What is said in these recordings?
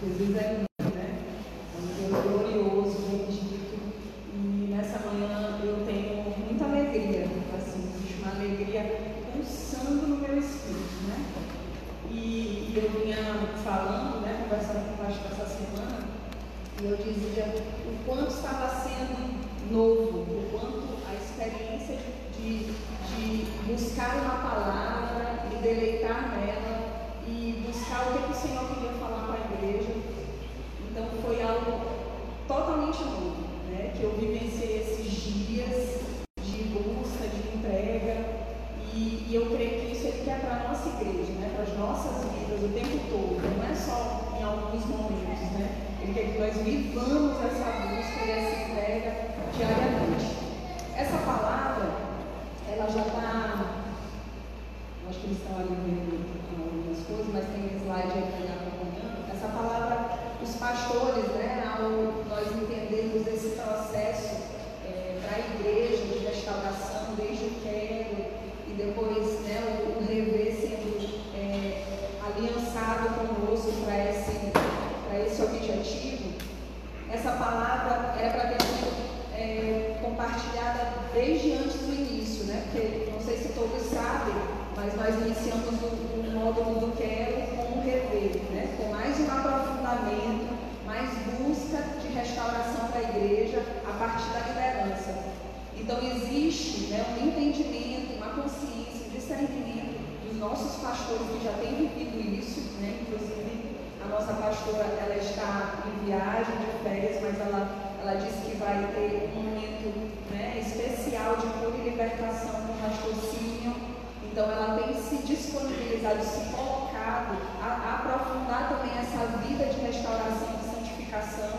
Jesus é lindo, né? É um Deus glorioso, bendito. E nessa manhã eu tenho muita alegria, assim, existe uma alegria pulsando no meu espírito, né? E, e eu vinha falando, né, conversando com o pastor essa semana, e eu dizia o quanto estava sendo novo, o quanto a experiência de, de, de buscar uma palavra, me deleitar nela e buscar o que, que o Senhor queria falar para a igreja. Então foi algo totalmente novo, né? Que eu vivenciei esses dias de busca, de entrega, e, e eu creio que isso ele quer para a nossa igreja, né? para as nossas vidas o tempo todo, não é só em alguns momentos, né? Ele quer que nós vivamos essa busca e essa entrega diariamente. Essa palavra, ela já está. Acho que eles estão ali vendo algumas coisas, mas tem um slide aí para acompanhando. Essa palavra, os pastores, né, ao nós entendermos esse processo é, para a igreja de restauração, desde o quero e depois né, o, o rever sendo é, aliançado conosco para esse, esse objetivo, essa palavra era para ter sido é, compartilhada desde antes do início, né? Porque não sei se todos sabem, mas nós iniciamos o, o módulo do Quero com o rever, né? com mais um aprofundamento, mais busca de restauração da igreja a partir da liderança. Então existe né, um entendimento, uma consciência, um discernimento dos nossos pastores que já têm vivido isso, né? inclusive a nossa pastora ela está em viagem de férias, mas ela, ela disse que vai ter um momento né, especial de cura e libertação com o pastor Simeon então ela tem se disponibilizado, se colocado a, a aprofundar também essa vida de restauração e santificação.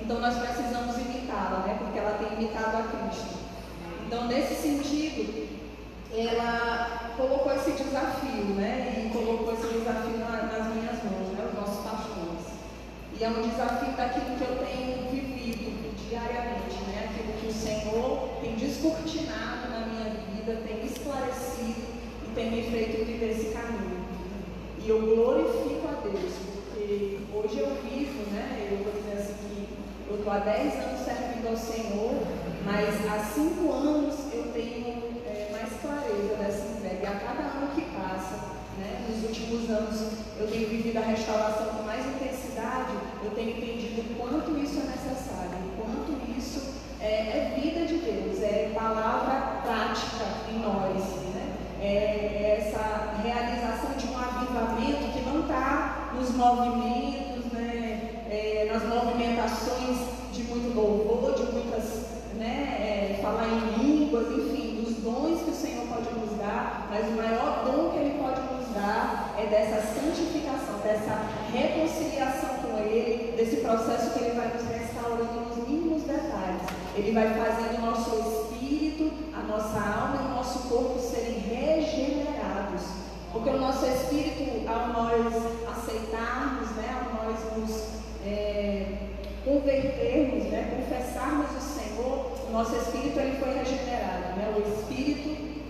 Então nós precisamos imitá-la, né? Porque ela tem imitado a Cristo. Então nesse sentido, ela colocou esse desafio, né? E colocou esse desafio na, nas minhas mãos, né? Os nossos pastores. E é um desafio daquilo que eu tenho vivido diariamente, né? Aquilo que o Senhor tem descortinado na minha vida, tem esclarecido tem me feito viver esse caminho. E eu glorifico a Deus, porque hoje eu vivo, né? Eu vou dizer assim que eu estou há 10 anos servindo ao Senhor, mas há 5 anos eu tenho é, mais clareza dessa entrega. E a cada ano que passa, né, nos últimos anos, eu tenho vivido a restauração com mais intensidade, eu tenho entendido o quanto isso é necessário, o quanto isso é, é vida de Deus, é palavra prática em nós é, essa realização de um avivamento que não está nos movimentos, né, é, nas movimentações de muito louvor, de muitas, né, é, falar em línguas, enfim, dos dons que o Senhor pode nos dar, mas o maior dom que Ele pode nos dar é dessa santificação, dessa reconciliação com Ele, desse processo que Ele vai nos restaurando nos mínimos detalhes. Ele vai fazendo o nosso espírito, a nossa alma e o nosso corpo serem. Porque o nosso espírito, ao nós aceitarmos, né, ao nós nos é, convertermos, né, confessarmos o Senhor, o nosso espírito ele foi regenerado. Né? O espírito,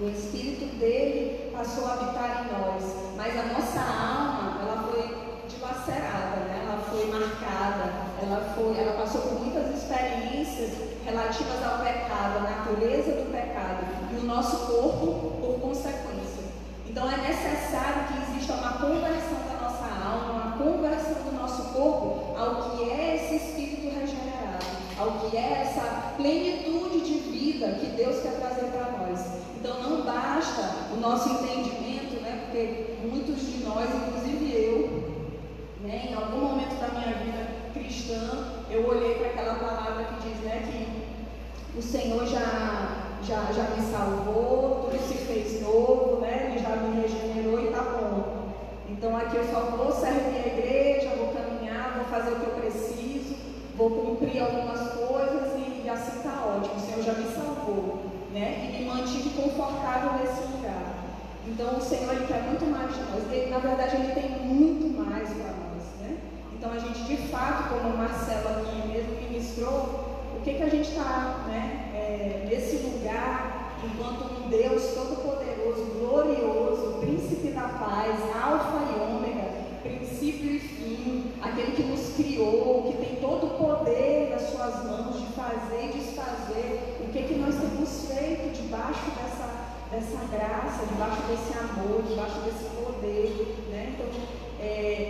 o espírito dele passou a habitar em nós. Mas a nossa alma, ela foi dilacerada, né? ela foi marcada, ela, foi, ela passou por muitas experiências relativas ao pecado, à natureza do pecado, e o nosso corpo por consequência. Então é necessário que exista uma conversão da nossa alma, uma conversão do nosso corpo ao que é esse espírito regenerado, ao que é essa plenitude de vida que Deus quer trazer para nós. Então não basta o nosso entendimento, né? Porque muitos de nós, inclusive eu, né? Em algum momento da minha vida cristã, eu aquela palavra que diz né, que o Senhor já, já, já me salvou, tudo se fez novo, né? Ele já me regenerou e está bom. Então aqui eu só vou servir a igreja, vou caminhar, vou fazer o que eu preciso, vou cumprir algumas coisas e, e assim está ótimo. O Senhor já me salvou, né? E me mantive confortável nesse lugar. Então o Senhor ele quer muito mais de nós. Ele, na verdade, ele tem muito mais para nós. Então a gente de fato, como Marcelo aqui mesmo ministrou, o que, que a gente está né, é, nesse lugar, enquanto um Deus todo-poderoso, glorioso, príncipe da paz, alfa e ômega, princípio e fim, aquele que nos criou, que tem todo o poder nas suas mãos de fazer e desfazer, o que, que nós temos feito debaixo dessa, dessa graça, debaixo desse amor, debaixo desse poder. Né? Então, é,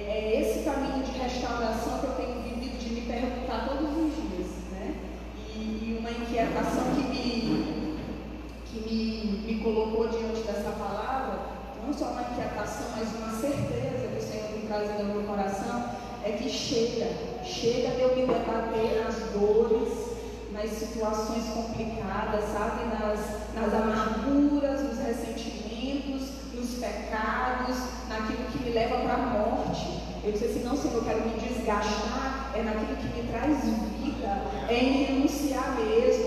é esse caminho de restauração que eu tenho vivido de me perguntar todos os uma inquietação que me, que me, me colocou diante dessa palavra, não só uma inquietação, mas uma certeza que o Senhor tem trazido ao meu coração, é que chega, chega de eu me debater nas dores, nas situações complicadas, sabe? Nas, nas amarguras, nos ressentimentos, nos pecados, naquilo que me leva para a morte. Eu disse assim, não, Senhor, eu quero me desgastar, é naquilo que me traz vida, em renunciar mesmo,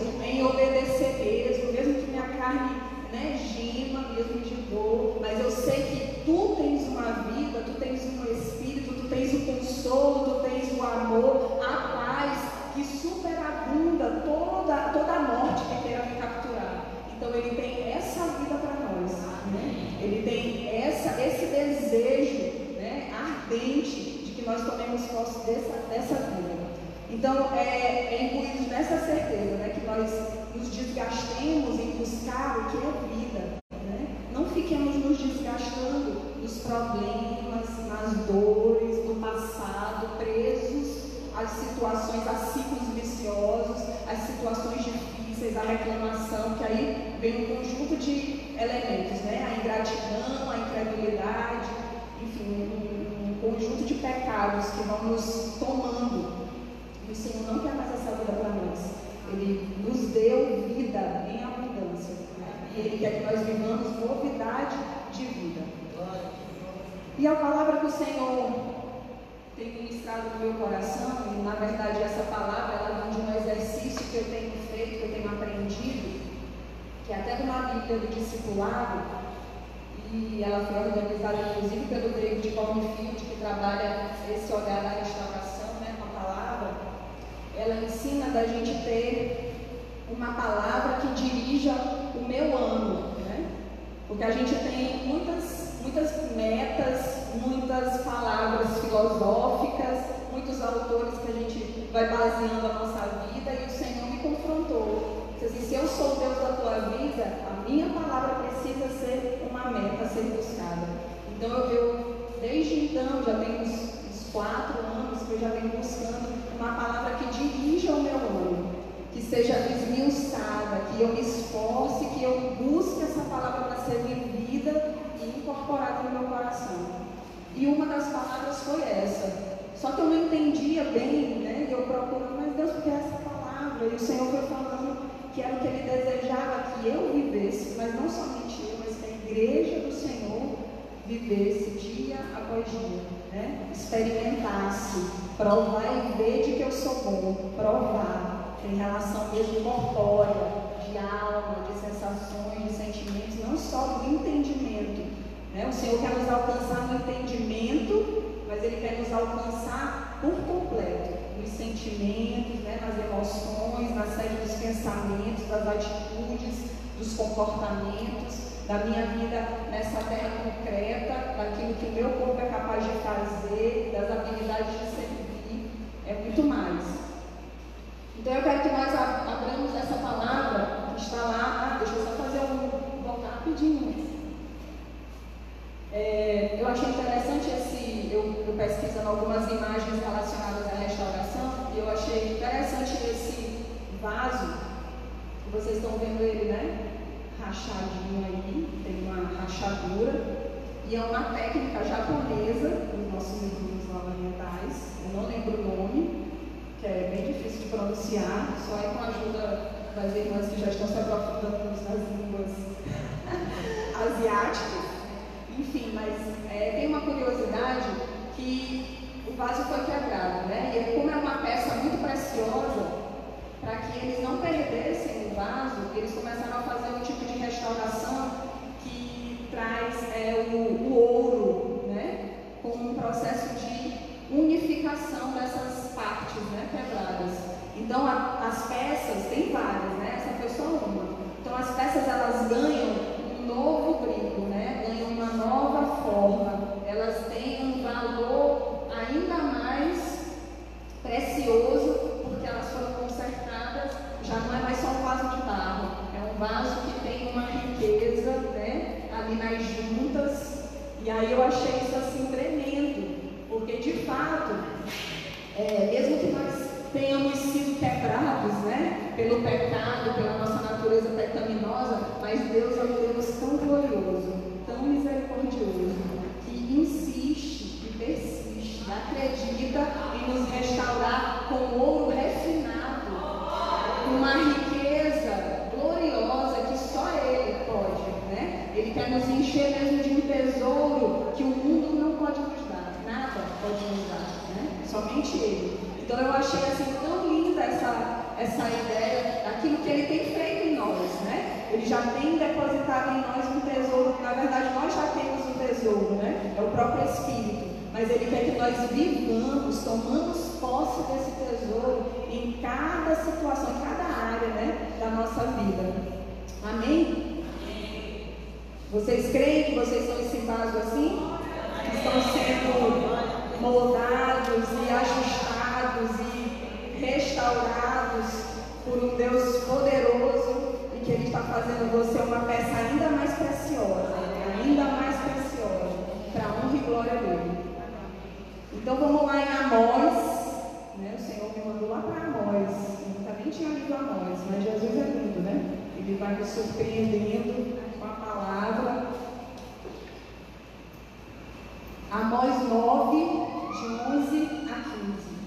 seja esmiuçada, que eu me esforce, que eu busque essa palavra para ser vivida e incorporada no meu coração. E uma das palavras foi essa. Só que eu não entendia bem, né? E eu procurando, mas Deus, porque essa palavra? E o Senhor foi falando que era o que Ele desejava que eu vivesse, mas não somente eu, mas que a igreja do Senhor vivesse dia após dia, né? experimentasse, provar e ver de que eu sou bom, provar, em relação mesmo corpórea, de alma, de sensações, de sentimentos, não só do entendimento. Né? O Senhor quer nos alcançar no entendimento, mas Ele quer nos alcançar por completo, nos sentimentos, né? nas emoções, na sede dos pensamentos, das atitudes, dos comportamentos da minha vida nessa terra concreta, daquilo que o meu corpo é capaz de fazer, das habilidades de servir, é muito mais. Então eu quero que nós abramos essa palavra que está lá. Ah, deixa eu só fazer um. voltar rapidinho. É, eu achei interessante esse. Eu, eu pesquisando algumas imagens relacionadas à restauração, e eu achei interessante esse vaso, vocês estão vendo ele, né? rachadinho aí, tem uma rachadura, e é uma técnica japonesa dos nossos irmãos orientais, eu não lembro o nome, é bem difícil de pronunciar, só é com a ajuda das irmãs que já estão se aprofundando nas línguas asiáticas. Enfim, mas é, tem uma curiosidade que o vaso foi quebrado, né? E como é uma peça muito preciosa, para que eles não perdessem o vaso, eles começaram a fazer um tipo de restauração que traz é, o, o ouro, né, como um processo de unificação partes né, quebradas. Então a, as peças, tem várias, né? Essa foi só uma. Então as peças elas ganham um novo brilho, né? ganham uma nova forma, elas têm um valor ainda mais somente Ele. Então eu achei assim tão linda essa, essa ideia daquilo que Ele tem feito em nós, né? Ele já tem depositado em nós um tesouro, na verdade nós já temos um tesouro, né? É o próprio Espírito. Mas Ele quer que nós vivamos, tomamos posse desse tesouro em cada situação, em cada área né, da nossa vida. Amém? Vocês creem que vocês nesse vaso assim? Estão sendo moldados e ajustados e restaurados por um Deus poderoso e que Ele está fazendo você uma peça ainda mais preciosa, ainda mais preciosa, para a honra e glória dele. Então vamos lá em Amós, né? O Senhor me mandou lá para Amós, eu nunca nem tinha lido Amós, mas Jesus é lindo, né? Ele vai me surpreendendo com a palavra. Amós 9, de 11 a 15.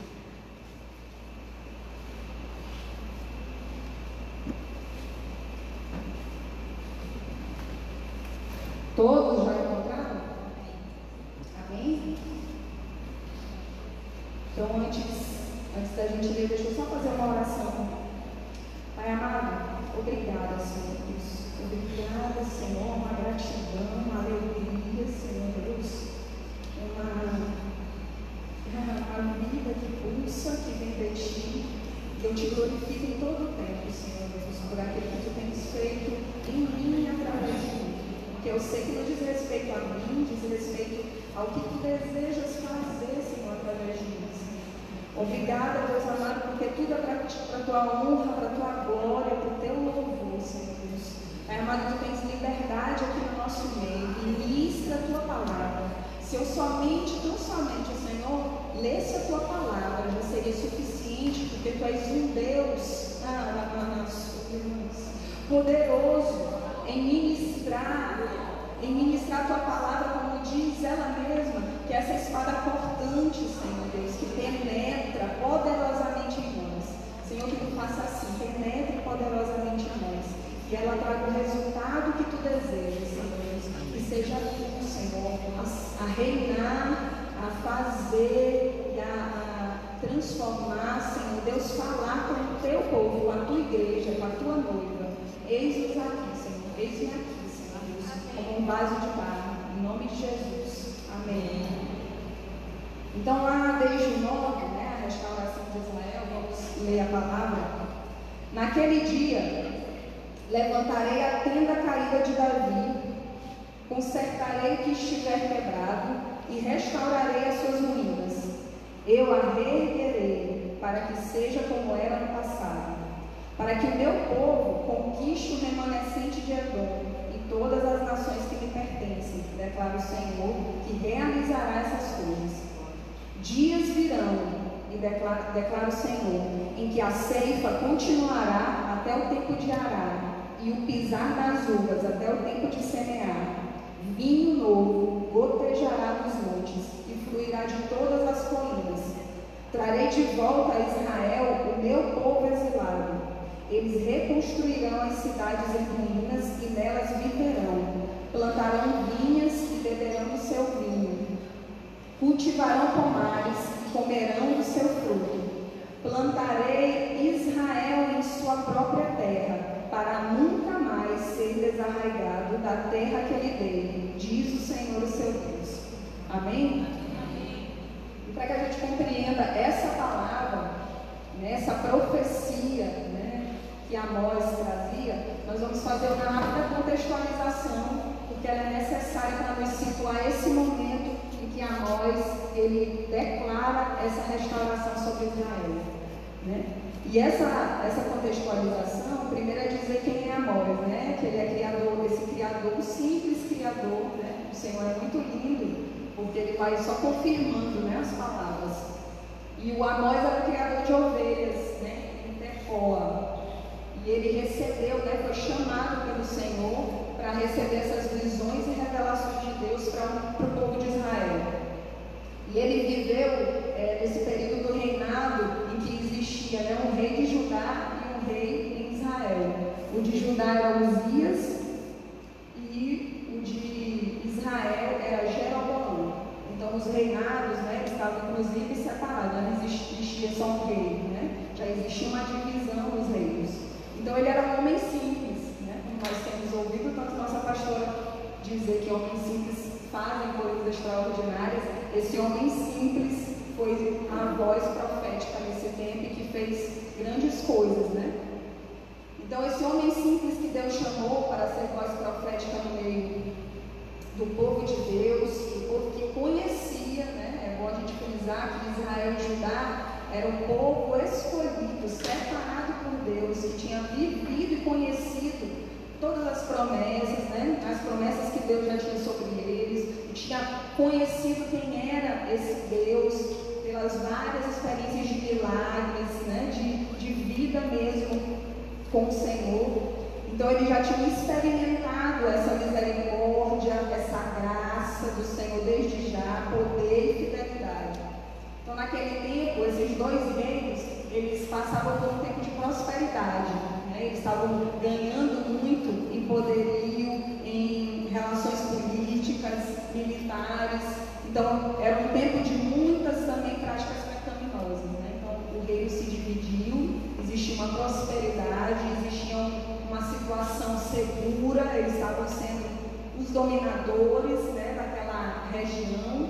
Restaurarei as suas ruínas. Eu a reerguerei para que seja como era no passado, para que o meu povo conquiste o remanescente de Edom e todas as nações que me pertencem, declara o Senhor, que realizará essas coisas. Dias virão, e declara, declara o Senhor, em que a ceifa continuará até o tempo de arar, e o pisar das uvas até o tempo de semear. Vinho novo gotejará dos montes e fluirá de todas as colinas. Trarei de volta a Israel o meu povo exilado. Eles reconstruirão as cidades em ruínas e nelas viverão. Plantarão vinhas e beberão o seu vinho Cultivarão pomares e comerão do seu fruto. Plantarei Israel em sua própria terra, para nunca mais ser desarraigado da terra que lhe dei, diz o Senhor seu Deus. Amém? E para que a gente compreenda essa palavra, né, essa profecia né, que Amós trazia, nós vamos fazer uma rápida contextualização, porque ela é necessária para nos situar esse momento que Amós ele declara essa restauração sobre Israel. Né? E essa, essa contextualização, primeiro é dizer quem é Amós, né? que ele é criador, esse criador, simples criador. Né? O Senhor é muito lindo, porque ele vai só confirmando né, as palavras. E o Amós era o criador de ovelhas, né? em Tecoa. E ele recebeu, né, foi chamado pelo Senhor para receber essas visões e revelações de Deus para o povo de Israel. E ele viveu é, nesse período do reinado existia né, um rei de Judá e um rei em Israel. O de Judá era Uzias e o de Israel era Jeroboão. Então os reinados né, estavam inclusive separados, não existia só um rei, né? já existia uma divisão nos reinos. Então ele era um homem simples, né? como nós temos ouvido tanto nossa pastora dizer que homens simples fazem coisas extraordinárias, esse homem simples foi a voz profética nesse tempo e que fez grandes coisas, né? Então esse homem simples que Deus chamou para ser voz profética no meio do povo de Deus, do povo que conhecia, né? É bom a gente frisar que Israel e Judá era um povo escolhido, separado por Deus, que tinha vivido e conhecido todas as promessas, né? As promessas que Deus já tinha sobre eles, tinha conhecido quem era esse Deus pelas várias experiências de milagres, né? De, de vida mesmo com o Senhor. Então ele já tinha experimentado essa misericórdia, essa graça do Senhor desde já, poder e fidelidade. Então naquele tempo, esses dois reinos, eles passavam por um tempo de prosperidade. Né? Eles estavam ganhando muito em poderio, em relações políticas, militares. Então era um tempo de muitas também práticas pecaminosas. Né? O reino se dividiu, existia uma prosperidade, existia uma situação segura, eles estavam sendo os dominadores né, daquela região.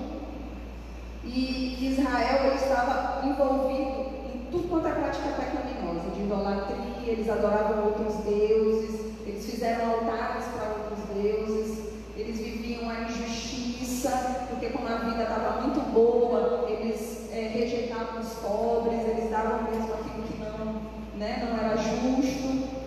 E Israel estava envolvido em tudo quanto é prática pecaminosa, de idolatria, eles adoravam outros deuses, eles fizeram altares para outros deuses, eles viviam a injustiça, porque como a vida estava muito boa, eles é, rejeitavam os pobres, eles davam mesmo aquilo que não, né, não era justo.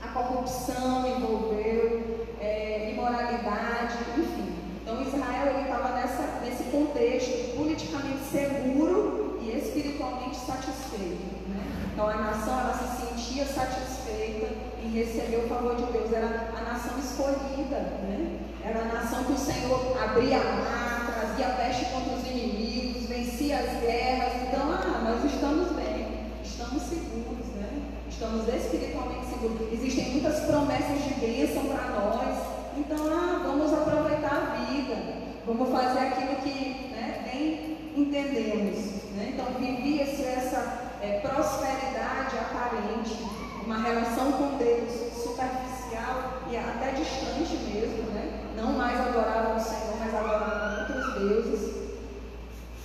A corrupção envolveu, é, imoralidade, enfim. Então Israel estava nesse contexto politicamente seguro e espiritualmente satisfeito. Né? Então a nação ela se sentia satisfeita em receber o favor de Deus. Era a nação escolhida, né? Era a nação que o Senhor abria a mar, trazia peste contra os inimigos, vencia as guerras. Então, ah, nós estamos bem, estamos seguros, né? Estamos espiritualmente seguros. Existem muitas promessas de bênção para nós. Então, ah, vamos aproveitar a vida. Vamos fazer aquilo que né, bem entendemos. Né? Então, vivia-se essa é, prosperidade aparente, uma relação com Deus superficial e até distante mesmo, né? Não mais adoravam o Senhor, mas adoravam outros deuses.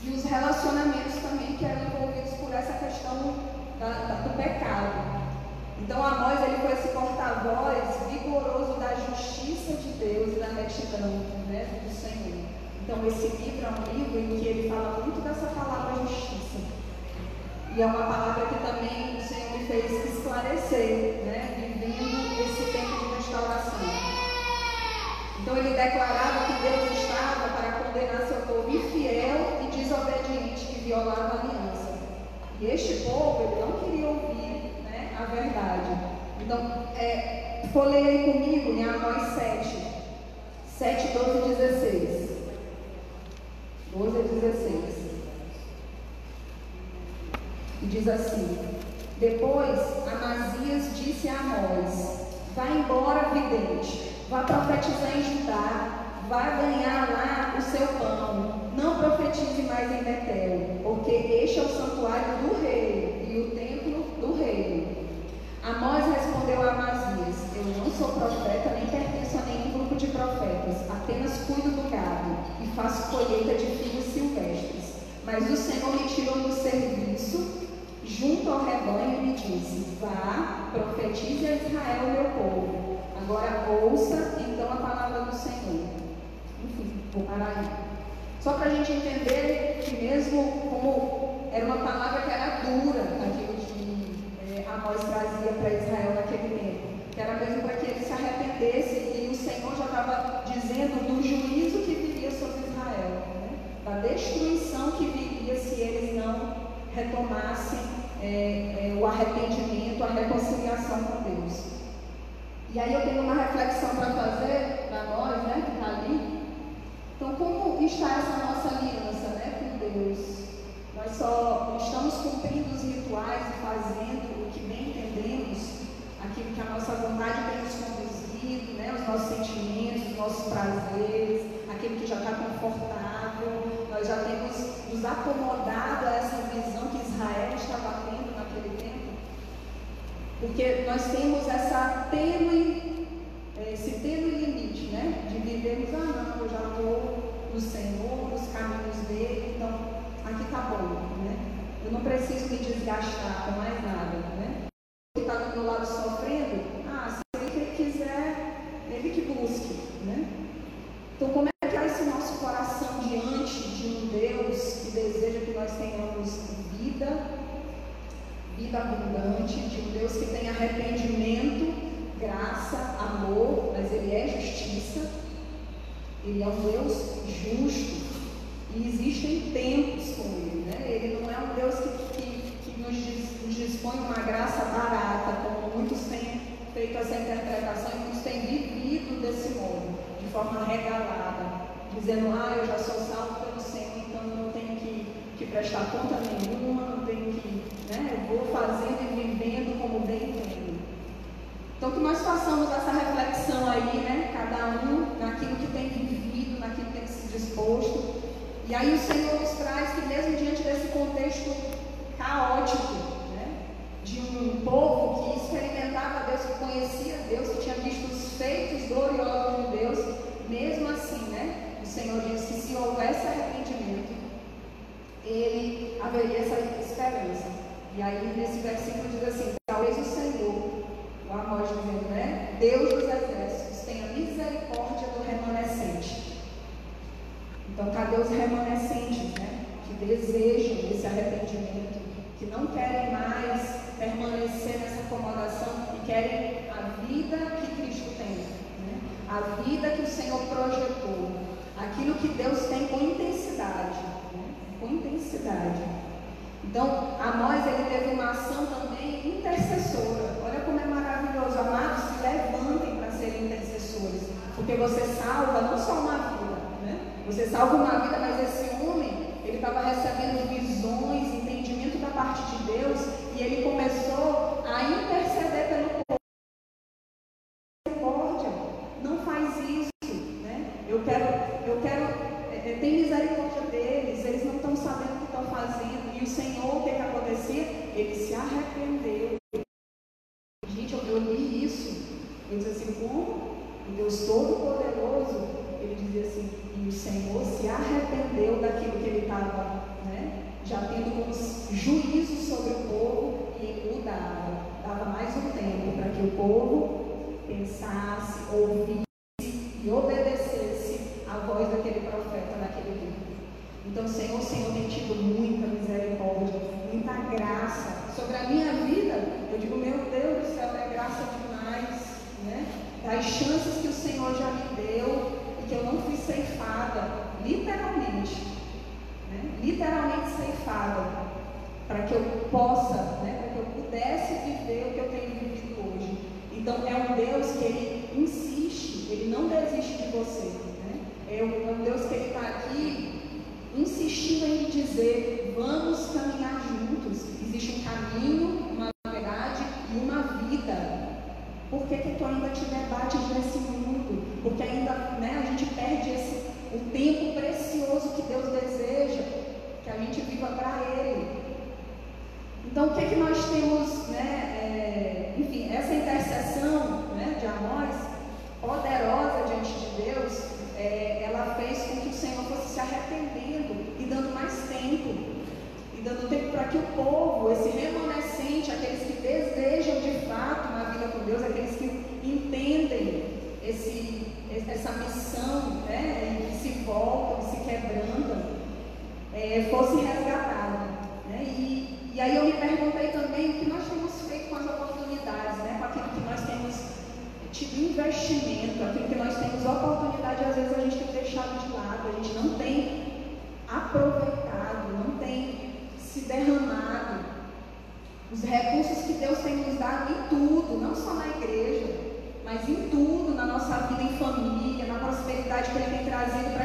E os relacionamentos também que eram envolvidos por essa questão da, da, do pecado. Então Amós ele foi esse porta-voz vigoroso da justiça de Deus e da retidão né, do Senhor. Então esse livro é um livro em que ele fala muito dessa palavra justiça. E é uma palavra que também o Senhor me fez esclarecer, né, vivendo esse tempo de restauração. Então ele declarava que Deus estava para condenar seu povo infiel e desobediente que violava a aliança. E este povo ele não queria ouvir né, a verdade. Então, é, aí comigo em Amós 7, 7, 12 e 16. 12 e 16. E diz assim: Depois Amazias disse a Amós: Vá embora, vidente, vá profetizar em Judá, vá ganhar lá o seu pão. Não profetize mais em Betel, porque este é o santuário do rei e o templo do rei. Amós respondeu a Amazias: Eu não sou profeta, nem pertenço a nenhum grupo de profetas, apenas cuido do gado e faço colheita de figos silvestres. Mas o Senhor me tirou do serviço junto ao rebanho e disse: Vá, profetize a Israel, meu povo. Agora ouça então a palavra do Senhor. Enfim, vou parar aí. Só para a gente entender que mesmo como era uma palavra que era dura, aquilo que é, Amós trazia para Israel naquele tempo, que era mesmo para que ele se arrependesse e o Senhor já estava dizendo do juízo que viria sobre Israel, né? da destruição que viria se eles não retomassem é, é, o arrependimento, a reconciliação com Deus. E aí eu tenho uma reflexão para fazer para nós, né, que está ali. Então, como está essa nossa aliança né, com Deus? Nós só estamos cumprindo os rituais e fazendo o que bem entendemos, aquilo que a nossa vontade tem nos conduzido, né, os nossos sentimentos, os nossos prazeres, aquilo que já está confortável, nós já temos nos acomodado a essa visão que Israel estava porque nós temos essa tênue, esse tênue limite, né? De vivermos, ah não, eu já estou no Senhor, nos caminhos dele, então aqui está bom, né? Eu não preciso me desgastar com mais nada, né? que está do meu lado sofrendo, ah, se ele quiser, ele que busque, né? Então, como é que é esse nosso coração diante de um Deus que deseja que nós tenhamos vida, vida abundante, de um Deus que tem arrependimento, graça, amor, mas Ele é justiça, Ele é um Deus justo, e existem tempos com Ele, né? Ele não é um Deus que, que, que nos diz dispõe uma graça barata, como muitos têm feito essa interpretação e muitos têm vivido desse modo, de forma regalada, dizendo, ah, eu já sou salvo pelo Senhor, então não tenho que, que prestar conta nenhuma, não tenho que, né, eu vou fazendo e vivendo como bem entendo. Então que nós façamos essa reflexão aí, né, cada um naquilo que tem vivido, naquilo que tem se disposto. E aí o Senhor nos traz que mesmo diante desse contexto caótico, de um povo que experimentava Deus, que conhecia Deus, que tinha visto os feitos gloriosos de Deus, mesmo assim, né? O Senhor diz que se houvesse arrependimento, ele haveria essa esperança. E aí nesse versículo diz assim, talvez o Senhor, o Amós dizendo, né? Deus dos exércitos, tenha misericórdia do remanescente. Então cadê os remanescentes, né? Que desejam esse arrependimento, que não querem mais permanecer nessa acomodação e querem a vida que Cristo tem, né? a vida que o Senhor projetou, aquilo que Deus tem com intensidade, né? com intensidade. Então, Amós ele teve uma ação também intercessora. Olha como é maravilhoso. Amados, se levantem para serem intercessores, porque você salva não só uma vida, né? Você salva uma vida, mas esse homem ele estava recebendo visões, entendimento da parte de Deus e ele começou a interceder pelo povo. Misericórdia, não faz isso, né? Eu quero, eu quero, é, é tem misericórdia deles, eles não estão sabendo o que estão fazendo. E o Senhor, o que, que acontecia? Ele se arrependeu. Gente, eu, eu li isso. Ele diz assim, como? O Deus Todo-Poderoso, ele dizia assim, e o Senhor se arrependeu daquilo que ele estava, né? já tendo como juízo sobre o povo e ele mudava, dava mais um tempo para que o povo pensasse, ouvisse e obedecesse a voz daquele profeta naquele dia. Então, Senhor, o Senhor tem tido muita misericórdia, muita graça sobre a minha vida. Eu digo, meu Deus do céu, é graça demais, né? Das chances que o Senhor já me deu e que eu não fui ceifada, literalmente né? literalmente ceifada, para que eu possa, né, para que eu pudesse viver o que eu tenho vivido hoje. Então é um Deus que ele insiste, ele não desiste de você. Né? É, um, Deus que ele está aqui insistindo em dizer, vamos caminhar juntos. Existe um caminho, uma verdade e uma vida. Por que, que tu ainda te debates nesse mundo? Porque ainda né, a gente perde esse o tempo precioso que Deus deseja que a gente viva para Ele. Então, o que, que nós temos, né, é, enfim, essa intercessão né, de Amós, poderosa diante de Deus, é, ela fez com Senhor fosse se arrependendo e dando mais tempo, e dando tempo para que o povo, esse remanescente, aqueles que desejam de fato uma vida com Deus, aqueles que entendem esse, essa missão, né, e que se voltam, se quebrantam, é, fosse resgatada. Né? E, e aí eu me perguntei também o que nós temos feito com as oportunidades, né, com aquilo que nós temos tido investimento, aquilo que nós temos oportunidade, às vezes a gente tem deixado de lado, a gente não tem aproveitado, não tem se derramado. Os recursos que Deus tem nos dado em tudo, não só na igreja, mas em tudo, na nossa vida em família, na prosperidade que Ele tem trazido para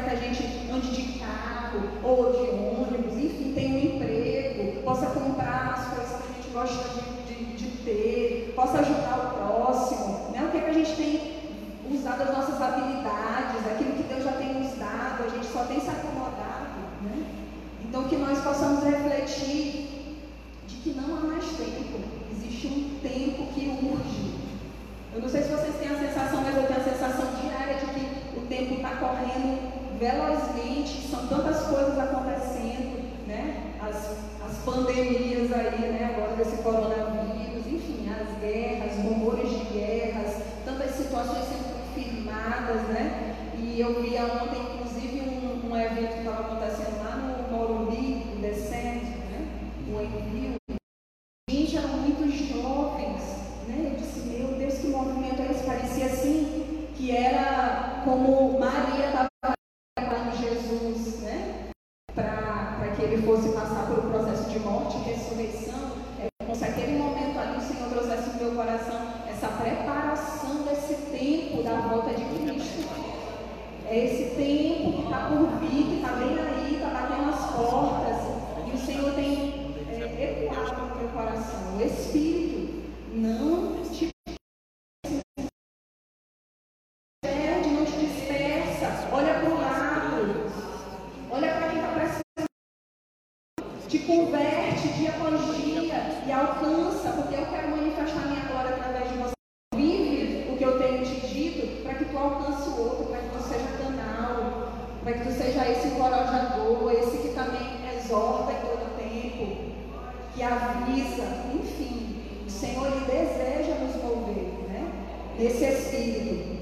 desse espírito.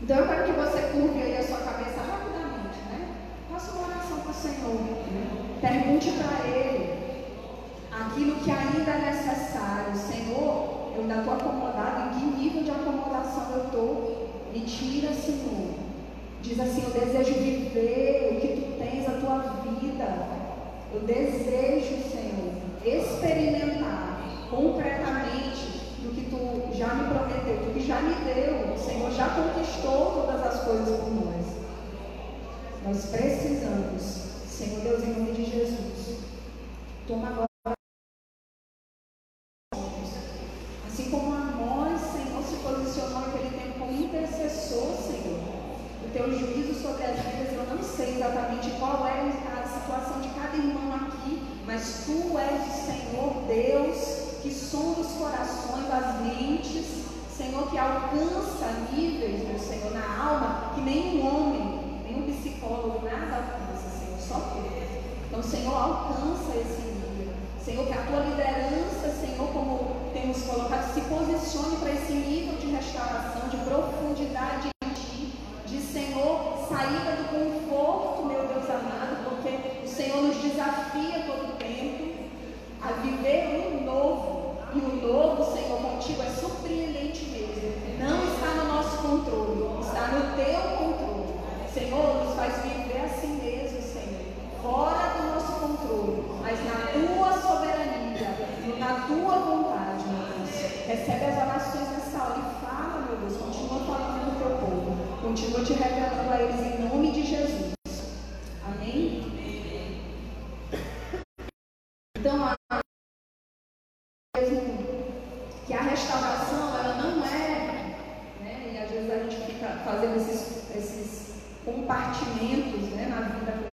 Então eu quero que você curve aí a sua cabeça rapidamente, né? Faça uma oração para o Senhor. Né? Pergunte para Ele aquilo que ainda é necessário. Senhor, eu ainda estou acomodado, em que nível de acomodação eu estou? Me tira, Senhor. Diz assim, eu desejo viver o que tu tens, a tua vida. Eu desejo, Senhor, experimentar completamente já me deu, o Senhor já conquistou todas as coisas por nós. Nós precisamos, Senhor Deus, em nome de Jesus, toma agora. que a restauração ela não é, né, e às vezes a gente fica fazendo esses, esses compartimentos né, na vida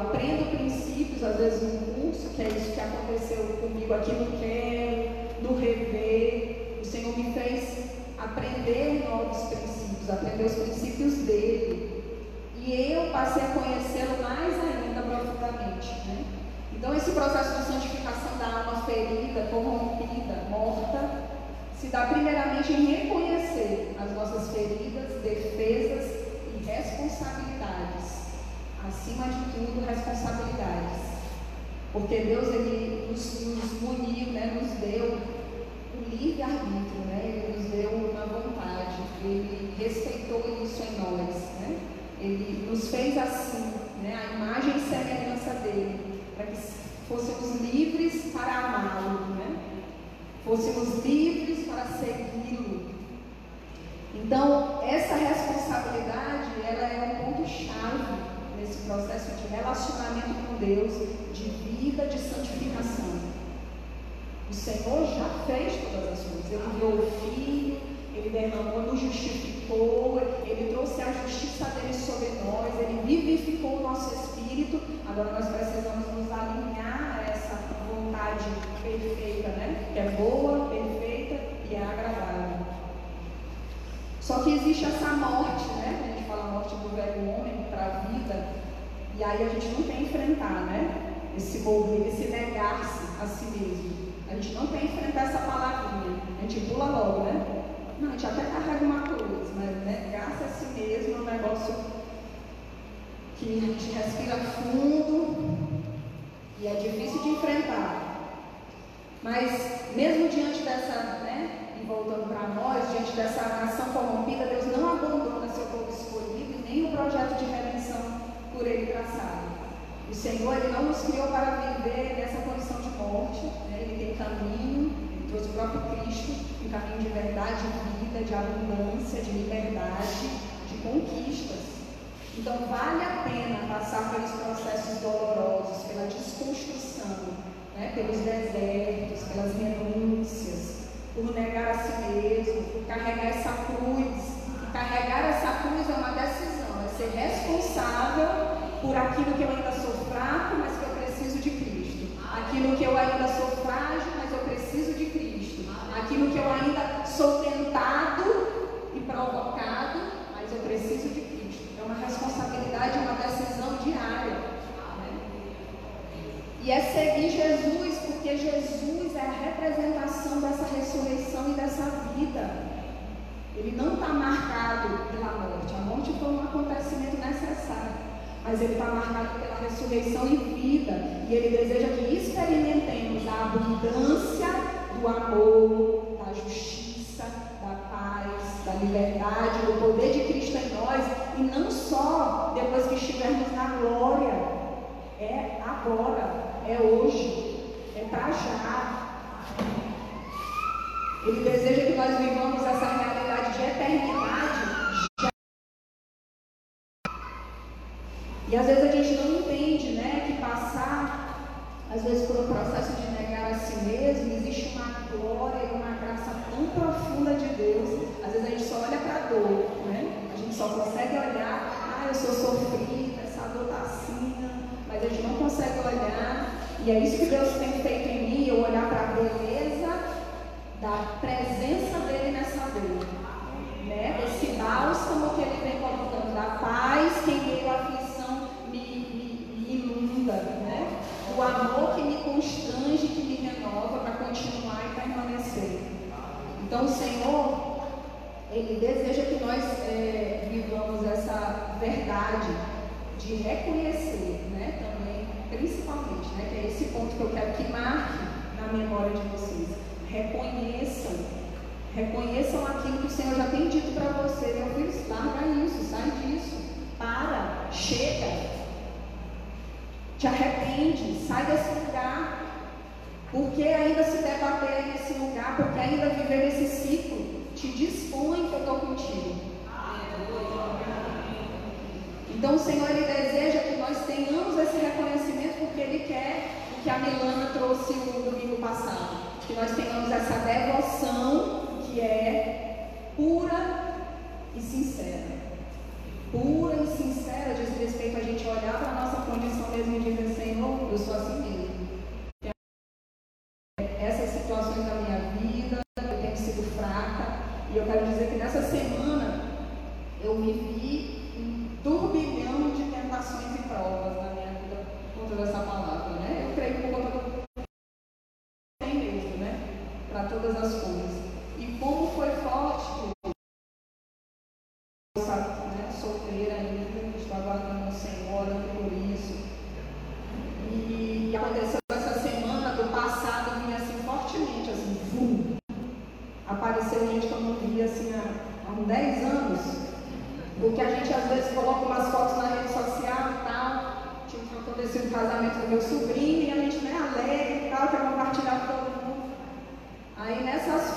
aprendo princípios, às vezes no curso, que é isso que aconteceu comigo aqui no Quero, no Rever. O Senhor me fez aprender novos princípios, aprender os princípios dele. E eu passei a conhecê-lo mais ainda profundamente. Né? Então, esse processo de santificação da alma ferida, corrompida, morta, se dá primeiramente em reconhecer as nossas feridas, defesas e responsabilidades. Acima de tudo, responsabilidades. Porque Deus ele nos, nos muniu, né, nos deu o livre-arbítrio, né, Ele nos deu uma vontade, Ele respeitou isso em nós. Né? Ele nos fez assim, né, a imagem e semelhança dele, para que fôssemos livres para amá-lo, né? fôssemos livres para segui-lo. Então, essa responsabilidade, ela é um ponto-chave nesse processo de relacionamento com Deus, de vida, de santificação. O Senhor já fez todas as coisas. Ele enviou o Filho, Ele derramou, nos justificou, Ele trouxe a justiça dele sobre nós, Ele vivificou o nosso espírito. Agora nós precisamos nos alinhar a essa vontade perfeita, né? Que é boa, perfeita e é agradável. Só que existe essa morte, né? A gente fala morte do velho homem para a vida. E aí a gente não quer enfrentar, né? Esse morrer, esse negar-se a si mesmo. A gente não quer enfrentar essa palavrinha. A gente pula logo, né? Não, a gente até carrega uma cruz, mas negar-se a si mesmo é um negócio que a gente respira fundo e é difícil de enfrentar. Mas mesmo diante dessa, né, voltando para nós, diante dessa nação corrompida, Deus não abandona seu povo escolhido nem o projeto de redenção por ele traçado. O Senhor ele não nos criou para viver nessa condição de morte, né? ele tem caminho, ele trouxe o próprio Cristo, um caminho de verdade, de vida, de abundância, de liberdade, de conquistas. Então vale a pena passar pelos processos dolorosos, pela desconstrução, né, pelos desertos, pelas renúncias, por negar a si mesmo, por carregar essa cruz. E carregar essa cruz é uma decisão, é ser responsável por aquilo que eu ainda sou fraco, mas que eu preciso de Cristo. Aquilo que eu ainda sou frágil, mas eu preciso de Cristo. Aquilo que eu ainda sou tentado e provocado, mas eu preciso de Cristo. É uma responsabilidade, uma decisão diária. E é seguir Jesus, porque Jesus é a representação ressurreição e dessa vida. Ele não está marcado pela morte. A morte foi um acontecimento necessário. Mas ele está marcado pela ressurreição e vida. E ele deseja que experimentemos a abundância do amor, da justiça, da paz, da liberdade, do poder de Cristo em nós. E não só depois que estivermos na glória. É agora é hoje, é para já. Ele deseja que nós vivamos essa realidade de eternidade. Já. E às vezes a gente não entende, né, que passar, às vezes por um processo de negar a si mesmo, existe uma glória e uma graça tão profunda de Deus. Às vezes a gente só olha para a dor, né? A gente só consegue olhar, ah, eu sou sofrida, essa dor está assim, mas a gente não consegue olhar e é isso que Deus tem feito em mim, eu olhar para a beleza da presença dele nessa dor. Né? Esse bálsamo que ele vem colocando, da paz que em meio à aflição me, me, me inunda, né? o amor que me constrange, que me renova para continuar e permanecer. Então o Senhor, Ele deseja que nós é, vivamos essa verdade de reconhecer, né? Também, principalmente, né? Que é esse ponto que eu quero que marque na memória de vocês. Reconheçam. Reconheçam aquilo que o Senhor já tem dito para você. Meu filho, larga isso, sai disso. Para, chega. Te arrepende, sai desse lugar. Porque ainda se debater nesse lugar? Porque ainda viver nesse. ciclo? consejos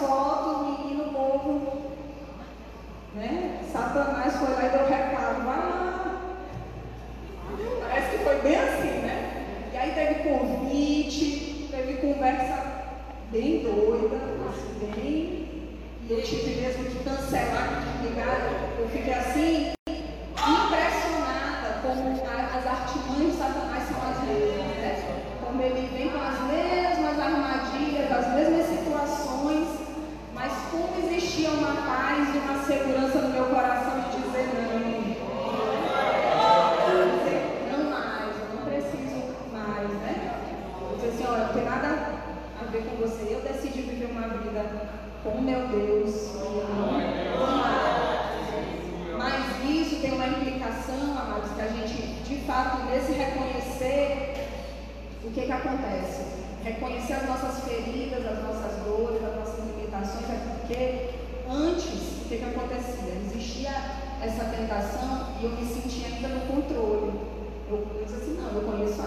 foto, o menino povo, né? Satanás foi lá e deu recado, vai lá. Parece que foi bem assim, né? E aí teve convite, teve conversa bem doida, assim, bem. E eu tive mesmo de cancelar, de ligar, eu fiquei assim.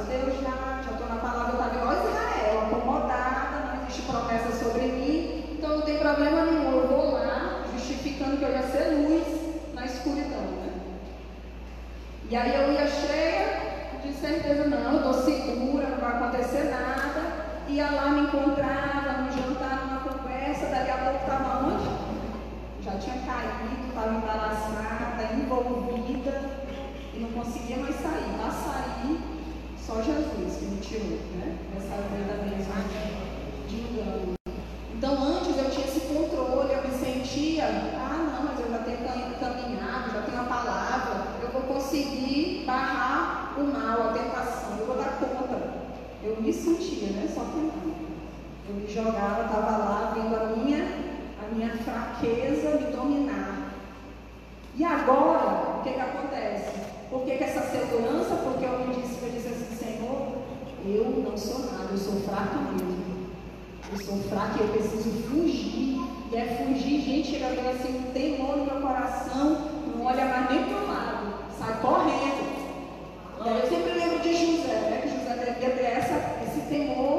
Deus já, já estou na palavra, eu estava igual Israel, acomodada, não existe promessa sobre mim, então não tem problema nenhum, eu vou lá, justificando que eu ia ser luz na escuridão. Né? E aí eu ia cheia de certeza, não, eu estou segura, não vai acontecer nada, ia lá, me encontrar, no jantar, numa conversa, dali a pouco estava onde? Já tinha caído, estava embaraçada, envolvida e não conseguia mais sair. lá sair, só Jesus permitiu, né? Essa verdadeira de engano. Então, antes eu tinha esse controle, eu me sentia, ah, não, mas eu já tenho caminhado, já tenho a palavra, eu vou conseguir barrar o mal, a tentação, eu vou dar conta. Eu me sentia, né? Só que não. Eu me jogava, estava lá vendo a minha, a minha fraqueza me dominar. E agora, o que, que acontece? Por que, que essa segurança eu não sou nada, eu sou fraco mesmo. Eu sou fraco e eu preciso fugir. E é fugir, gente, chega a assim, um temor no meu coração, não olha mais nem para o lado, sai correndo. E aí eu sempre lembro de José, né? Que José deve ter essa, esse temor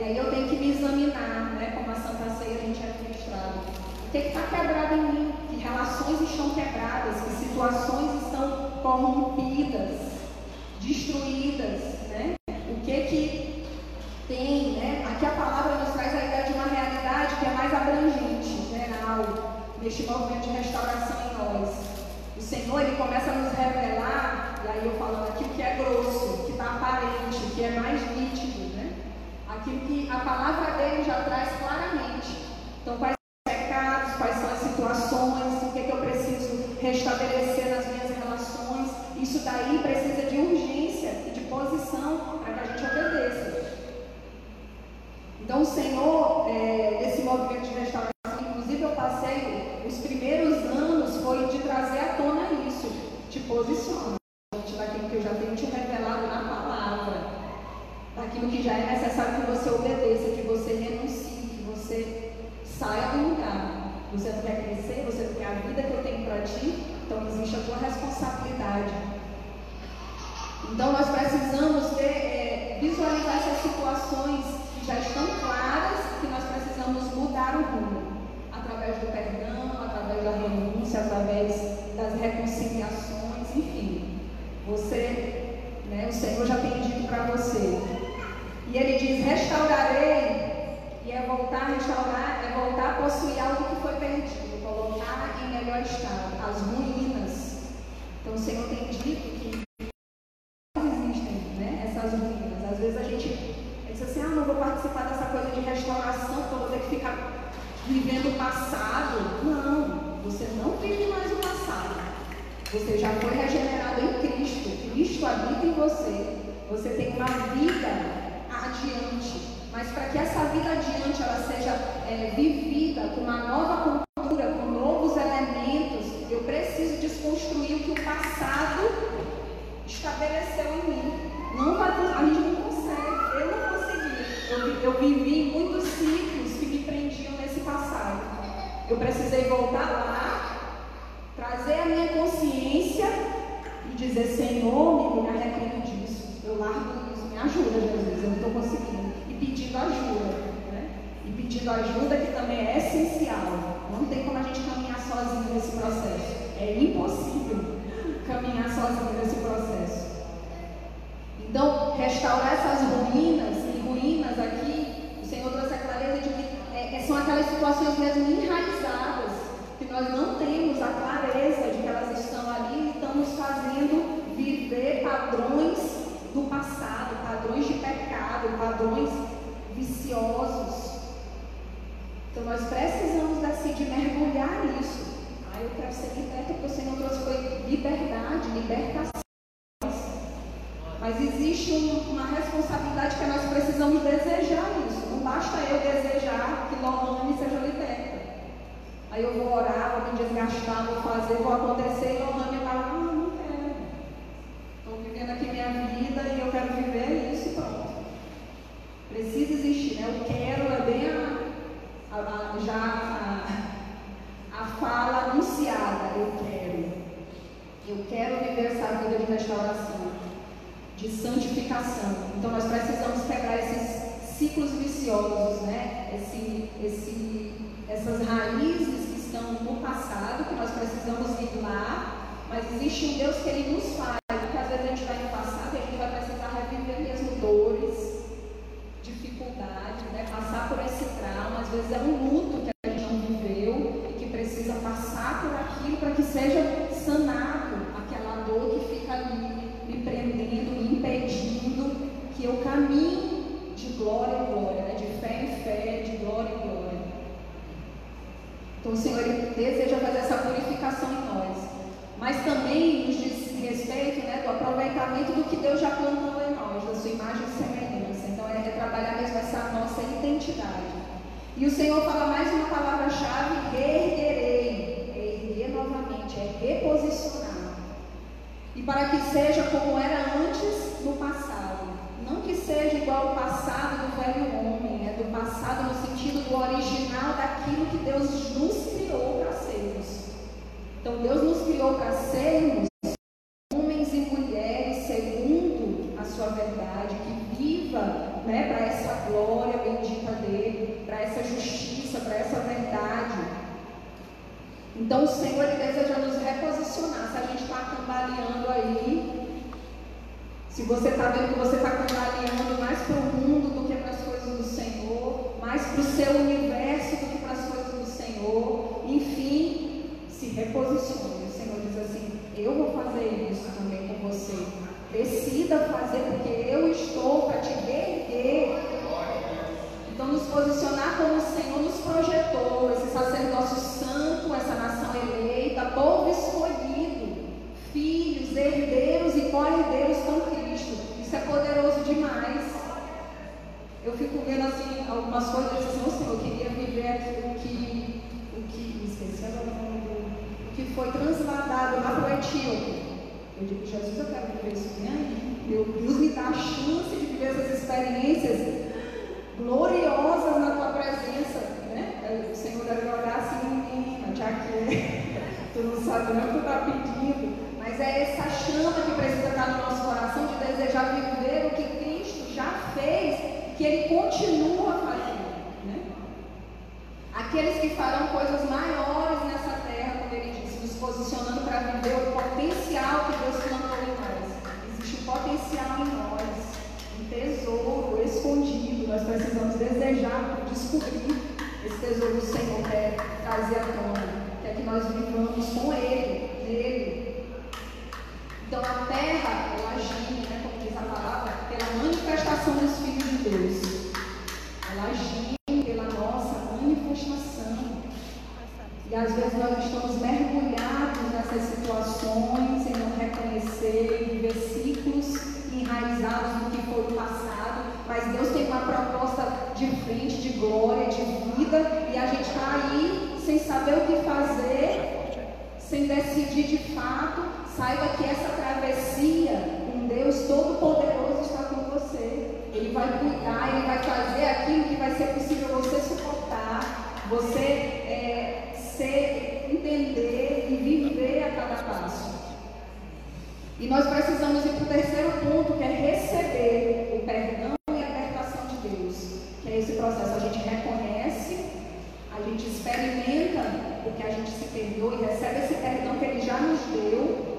E aí eu tenho que me examinar, né? Como a Santa Ceia a gente é ministrado. O que está quebrado em mim? Que relações estão quebradas, que situações estão corrompidas, destruídas, né? O que que tem, né? Aqui a palavra nos traz a ideia de uma realidade que é mais abrangente, né, geral, neste movimento de restauração em nós. O Senhor, Ele começa a nos revelar, e aí eu falando aqui, o que é grosso, o que está aparente, o que é mais nítido aquilo que a palavra dele já traz claramente. Então, quais oração, para você que ficar vivendo o passado. Não, você não vive mais o passado. Você já foi regenerado em Cristo. Cristo habita em você. Você tem uma vida adiante. Mas para que essa vida adiante ela seja é, vivida com uma nova cultura, com novos elementos, eu preciso desconstruir o que o passado estabeleceu em mim. Não a gente não eu, vivi muitos ciclos que me prendiam nesse passado. Eu precisei voltar lá, trazer a minha consciência e dizer: Senhor, me arrependo disso. Eu largo isso. Me ajuda, Jesus. Eu não estou conseguindo. E pedindo ajuda. Né? E pedindo ajuda que também é essencial. Não tem como a gente caminhar sozinho nesse processo. É impossível caminhar sozinho nesse processo. Então, restaurar essas ruínas situações mesmo enraizadas, que nós não temos a clareza de que elas estão ali e estamos fazendo viver padrões do passado, padrões de pecado, padrões viciosos. Então nós precisamos assim, de mergulhar nisso. Ah, eu quero ser liberta porque o Senhor trouxe foi liberdade, libertação. Mas existe um, uma responsabilidade que nós precisamos desejar isso. Não basta eu desejar que Lohane seja liberta. Aí eu vou orar, vou me desgastar, vou fazer, vou acontecer e Lohane vai, ah, não quero. Estou vivendo aqui minha vida e eu quero viver isso pronto. Precisa existir, né? Eu quero é bem a, a, a já a, a fala anunciada. Eu quero. Eu quero viver essa vida de restauração de santificação. Então nós precisamos ciclos viciosos, né? Esse, esse, essas raízes que estão no passado, que nós precisamos ir lá, mas existe um Deus que ele nos faz, porque às vezes a gente vai no passado e a gente vai precisar reviver mesmo dores, dificuldades, né? passar por esse trauma, às vezes é um luto que a gente não viveu e que precisa passar por aquilo para que seja sanado aquela dor que fica ali me prendendo, me impedindo que eu caminhe de glória em glória, né? de fé em fé, de glória em glória. Então o Senhor deseja fazer essa purificação em nós. Mas também nos diz respeito né, do aproveitamento do que Deus já plantou em nós, da sua imagem e semelhança. Então é, é trabalhar mesmo essa nossa identidade. E o Senhor fala mais uma palavra-chave, reerguerei. Erguer novamente, é reposicionar. E para que seja como era antes no passado. Não que seja igual ao passado do velho homem, né? do passado no sentido do original daquilo que Deus nos criou para sermos. Então Deus nos criou para sermos homens e mulheres segundo a sua verdade, que viva né, para essa glória bendita dele, para essa justiça, para essa verdade. Então o Senhor ele deseja nos reposicionar. Se a gente está cambaleando aí, se você está vendo que você está cambaleando mais para para o seu universo do que para as coisas do Senhor, enfim, se reposicione. O Senhor diz assim: Eu vou fazer isso também com você. Decida fazer, porque eu estou para te reerguer. Então, nos posicionar como o Senhor nos projetou, esse sacerdócio santo, essa nação eleita, povo escolhido, filhos, herdeiros e co-herdeiros com Cristo. Isso é poderoso demais. Eu fico vendo assim algumas coisas assim, Senhor, eu queria viver aquilo que, o que, esqueci agora o nome do, o que foi transladado lá para o Etíope. Eu digo, Jesus, eu quero viver isso bem Meu Deus, me dá a chance de viver essas experiências gloriosas na tua presença. Né? O Senhor deve olhar assim, menina, já que tu não sabe nem o que tu está pedindo, mas é essa chama que precisa estar no nosso coração de desejar viver o que Cristo já fez, que Ele continua fazendo. Né? Aqueles que farão coisas maiores nessa terra, como Ele disse, nos posicionando para viver o potencial que Deus plantou em nós. Existe um potencial em nós tesouro escondido. Nós precisamos desejar, descobrir esse tesouro do Senhor quer trazer à tona. Quer que nós vivamos com Ele, nele. Então a terra, ela agir, né, como diz a palavra, manifestação dos filhos de Deus. Ela agir pela nossa manifestação. E às vezes nós estamos mergulhados nessas situações sem não reconhecer, versículos enraizados no que foi o passado, mas Deus tem uma proposta de frente, de glória, de vida, e a gente está aí sem saber o que fazer, sem decidir de fato. Saiba que essa travessia, um Deus Todo-Poderoso vai cuidar, ele vai fazer aquilo que vai ser possível você suportar, você é, ser, entender e viver a cada passo. E nós precisamos ir para o terceiro ponto, que é receber o perdão e a libertação de Deus. Que é esse processo. A gente reconhece, a gente experimenta porque a gente se perdoa e recebe esse perdão que Ele já nos deu.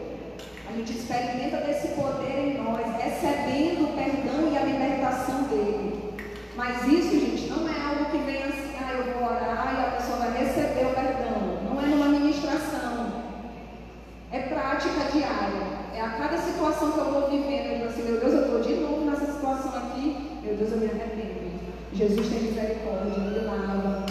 A gente experimenta desse poder em nós, recebendo o perdão e a libertação dele. Mas isso, gente, não é algo que vem assim, ah, eu vou orar e a pessoa vai receber o perdão. Não é numa ministração. É prática diária. É a cada situação que eu vou vivendo, eu digo assim, meu Deus, eu estou de novo nessa situação aqui, meu Deus, eu me arrependo. Jesus tem misericórdia, me lava.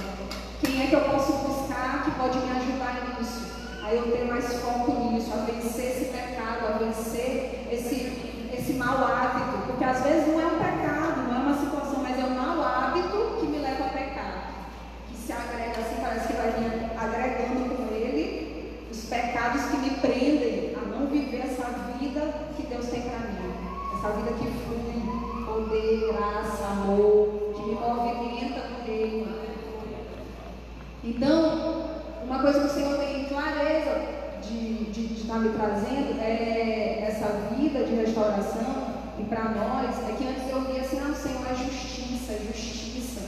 Quem é que eu posso buscar que pode me ajudar nisso? Aí eu tenho mais foco nisso, a vencer esse pecado, a vencer esse, esse mau hábito. Porque às vezes não é um pecado, não é uma situação, mas é um mau hábito que me leva a pecar. Que se agrega assim, parece que vai vir agregando com ele os pecados que me prendem a não viver essa vida que Deus tem para mim. Essa vida que flui, poder, graça, amor, que me movimenta no reino. Então, uma coisa que o Senhor tem clareza de, de, de estar me trazendo é essa vida de restauração. E para nós, é que antes eu via assim, ah, o Senhor é justiça, é justiça.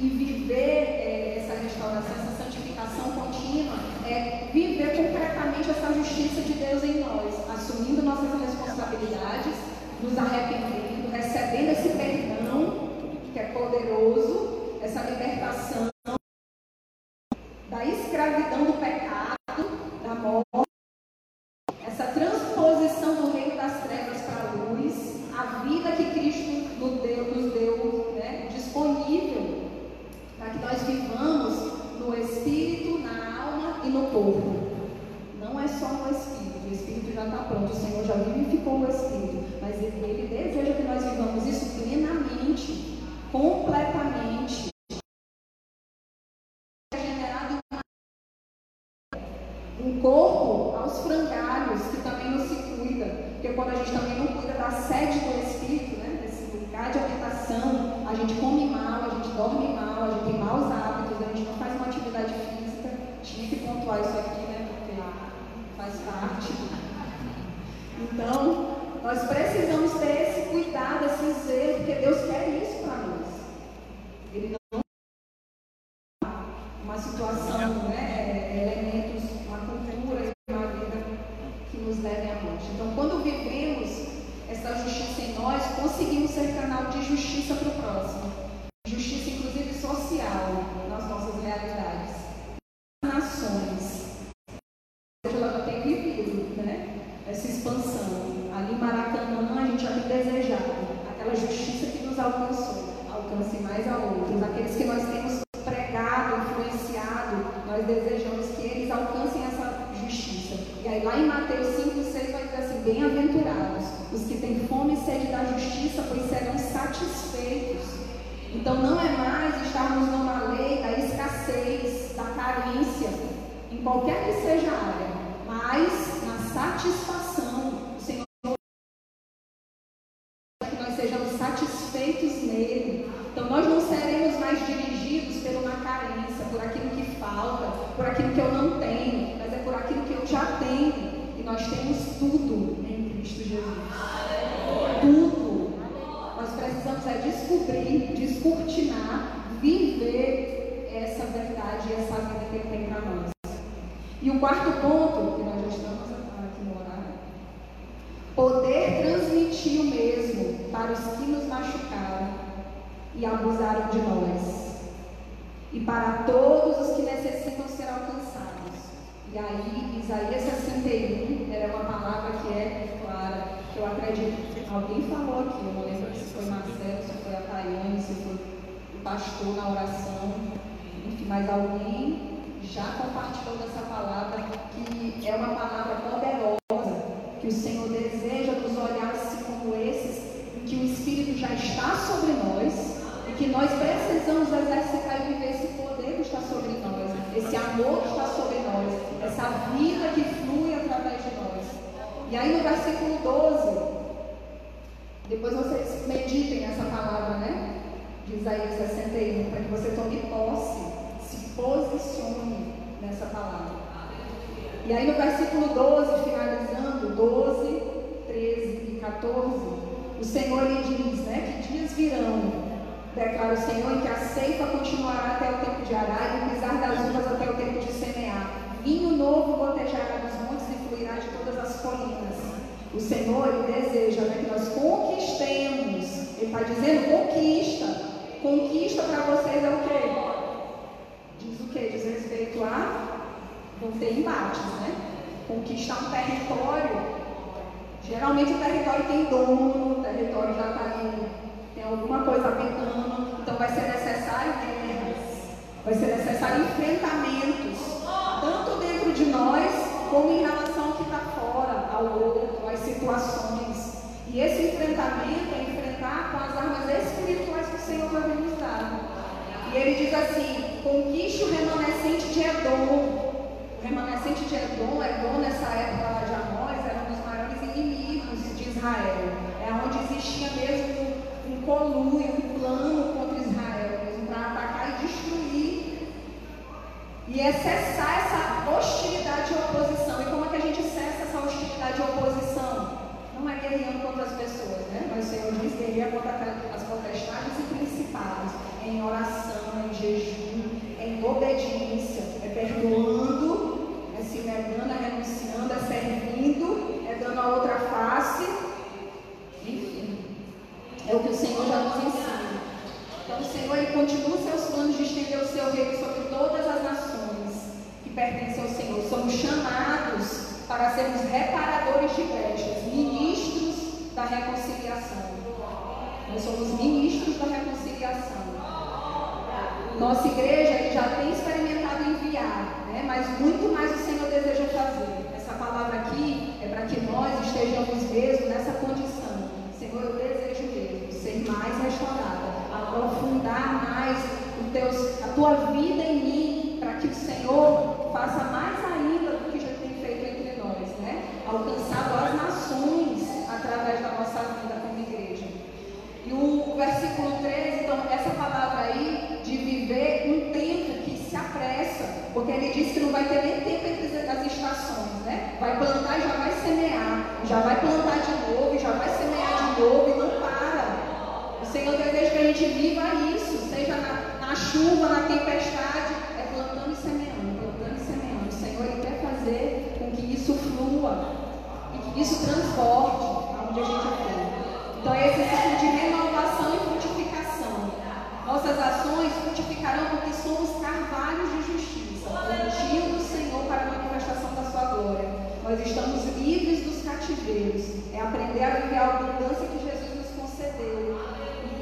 E viver é, essa restauração, essa santificação contínua, é viver concretamente essa justiça de Deus em nós, assumindo nossas responsabilidades, nos arrependendo, recebendo esse perdão que é poderoso, essa libertação da escravidão do pecado, da morte, essa transposição do reino das trevas para a luz, a vida que Cristo nos deu, nos deu né, disponível para que nós vivamos no espírito, na alma e no corpo. Não é só no espírito, o espírito já está pronto, o Senhor já vivificou o espírito, mas ele, ele deseja que nós vivamos isso plenamente, completamente corpo aos frangalhos, que também não se cuida. Porque quando a gente também não cuida da sede do espírito, né, desse lugar de habitação, a gente come mal, a gente dorme mal, a gente tem maus hábitos, a gente não faz uma atividade física. Tinha que pontuar isso aqui, né? Porque faz parte. Então, nós precisamos ter esse cuidado, esse zelo, porque Deus quer isso para nós. Ele não uma situação, né, elementos levem à morte. Então, quando vivemos essa justiça em nós, conseguimos ser canal de justiça para o próximo. Justiça, inclusive, social nas nossas realidades. Nações. Ela tem vivido né? essa expansão. Ali em Maracanã, a gente já tem desejado aquela justiça que nos alcançou. Alcance mais a outros. Aqueles que nós temos pregado, influenciado, nós desejamos que eles alcancem essa justiça. E aí lá em Mateus 5, 6 vai dizer assim, bem-aventurados os que têm fome e sede da justiça, pois serão satisfeitos. Então não é mais estarmos numa lei da escassez, da carência, em qualquer que seja a área, mas na satisfação. O Senhor que nós sejamos satisfeitos nele. Então nós não seremos mais dirigidos por uma carência, por aquilo que falta, por aquilo que eu não tenho, mas é por aquilo que eu já tenho. E nós temos tudo em Cristo Jesus. Tudo. Nós precisamos é descobrir, descortinar, viver essa verdade e essa vida que Ele tem para nós. E o quarto ponto, que nós já estamos aqui no horário, poder transmitir o mesmo para os que nos machucaram e abusaram de nós, e para todos os que necessitam ser alcançados. E aí, Isaías 61 era uma palavra que é clara, que eu acredito, alguém falou aqui, eu não lembro se foi Marcelo, se foi a Tayane, se foi o pastor na oração, enfim, mas alguém já compartilhou dessa palavra, que é uma palavra poderosa, que o Senhor deseja nos olhares como esses, em que o Espírito já está sobre nós, e que nós precisamos exercitar e viver esse poder que está sobre nós, esse amor que está sobre nós, essa vida que flui através de nós. E aí no versículo 12, depois vocês meditem nessa palavra, né? De Isaías 61, para que você tome posse, se posicione nessa palavra. E aí no versículo 12, finalizando, 12, 13 e 14, o Senhor lhe diz, né? Que dias virão Declara o Senhor que a ceifa continuará até o tempo de arar e o pisar das uvas até o tempo de semear. Vinho novo gotejará dos montes e fluirá de todas as colinas. O Senhor ele deseja né, que nós conquistemos. Ele está dizendo conquista. Conquista para vocês é o quê? Diz o quê? Diz respeito a não ter embates, né? Conquistar um território. Geralmente o território tem dono, o território já está em, tem alguma coisa habitando, então vai ser necessário guerras, vai ser necessário enfrentamentos tanto dentro de nós, como em relação ao que está fora, ao outro, às situações. E esse enfrentamento é enfrentar com as armas espirituais que o Senhor vai nos dar. E ele diz assim: conquiste o remanescente de Edom. O remanescente de Edom, Edom nessa época lá de Amós, era um dos maiores inimigos de Israel. É onde existia mesmo um conluio, um plano contra Israel, mesmo para atacar e destruir. E essa hostilidade e oposição. E como é que a gente cessa essa hostilidade e oposição? Não é guerreando contra as pessoas, né? Mas o Senhor diz guerrear contra as potestades e principados, em oração, em jejum, em obediência, actual O Senhor quer fazer com que isso flua e que isso transporte aonde a gente for. Então é esse ciclo de renovação e frutificação. Nossas ações frutificarão porque somos carvalhos de justiça, plantio do Senhor para a manifestação da sua glória. Nós estamos livres dos cativeiros. É aprender a viver a abundância que Jesus nos concedeu.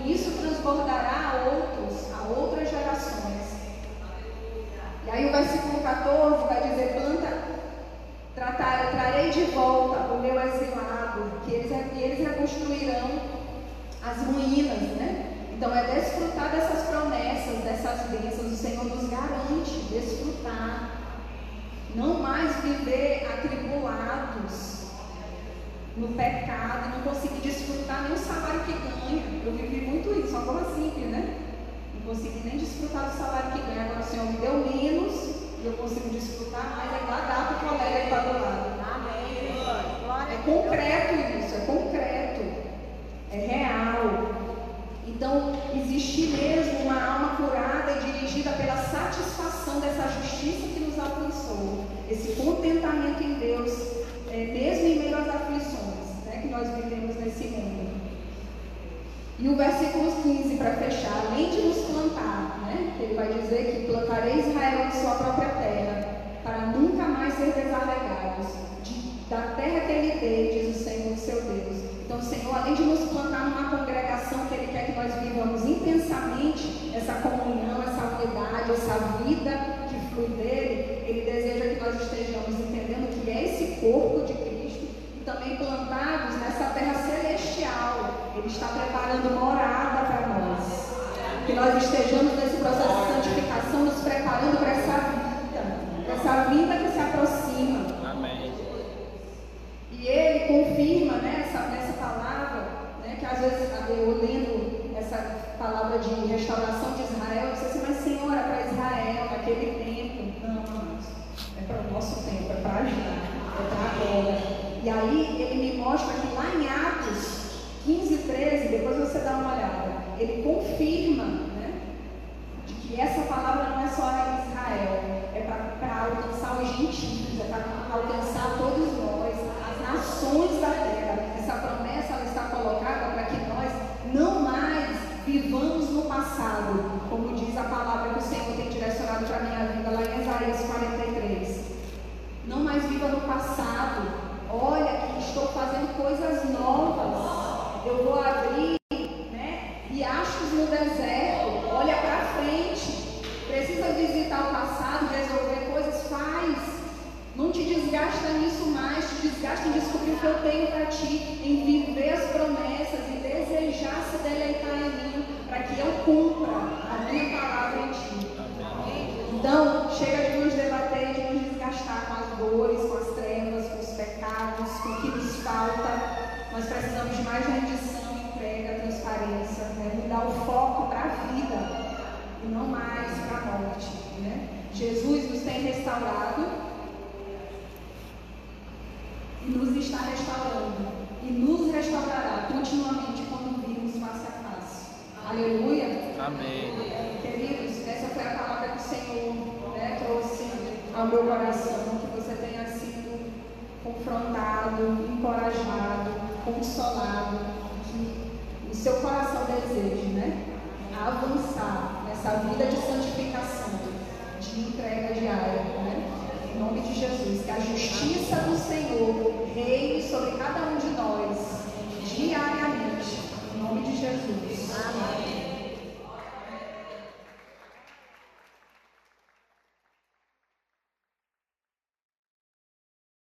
E isso transbordará a outros, a outras gerações. E aí o versículo 14 vai dizer, planta, tratar, trarei de volta o meu exilado, que eles, eles reconstruirão as ruínas, né? Então é desfrutar dessas promessas, dessas bênçãos, o Senhor nos garante desfrutar. Não mais viver atribulados no pecado, não conseguir desfrutar nem o salário que ganha. Eu vivi muito isso, uma coisa simples, né? Não consegui nem desfrutar do salário que ganha. Agora o Senhor me deu menos e eu consigo desfrutar mais, é igual dar para o colega que está do lado. Amém. É concreto isso, é concreto, é real. Então, existe mesmo uma alma pela satisfação dessa justiça que nos alcançou, esse contentamento em Deus, é, mesmo em meio às aflições né, que nós vivemos nesse mundo. E o versículo 15, para fechar, além de nos plantar, né, ele vai dizer que plantarei Israel em sua própria terra, para nunca mais ser desarraigados de, da terra que ele deu, diz o Senhor, seu Deus então, o Senhor, além de nos plantar numa congregação que Ele quer que nós vivamos intensamente essa comunhão, essa vida que flui dele, Ele deseja que nós estejamos entendendo que é esse corpo de Cristo e também plantados nessa terra celestial. Ele está preparando morada para nós. Que nós estejamos nesse processo de santificação, nos preparando para essa vida, para essa vida que se aproxima. Amém. E ele confirma né, essa, nessa palavra, né, que às vezes eu lendo palavra de restauração de Israel, disse assim, mas Senhor, é para Israel, naquele tempo. Não, amados, é para o nosso tempo, é para já, é para agora. E aí ele me mostra que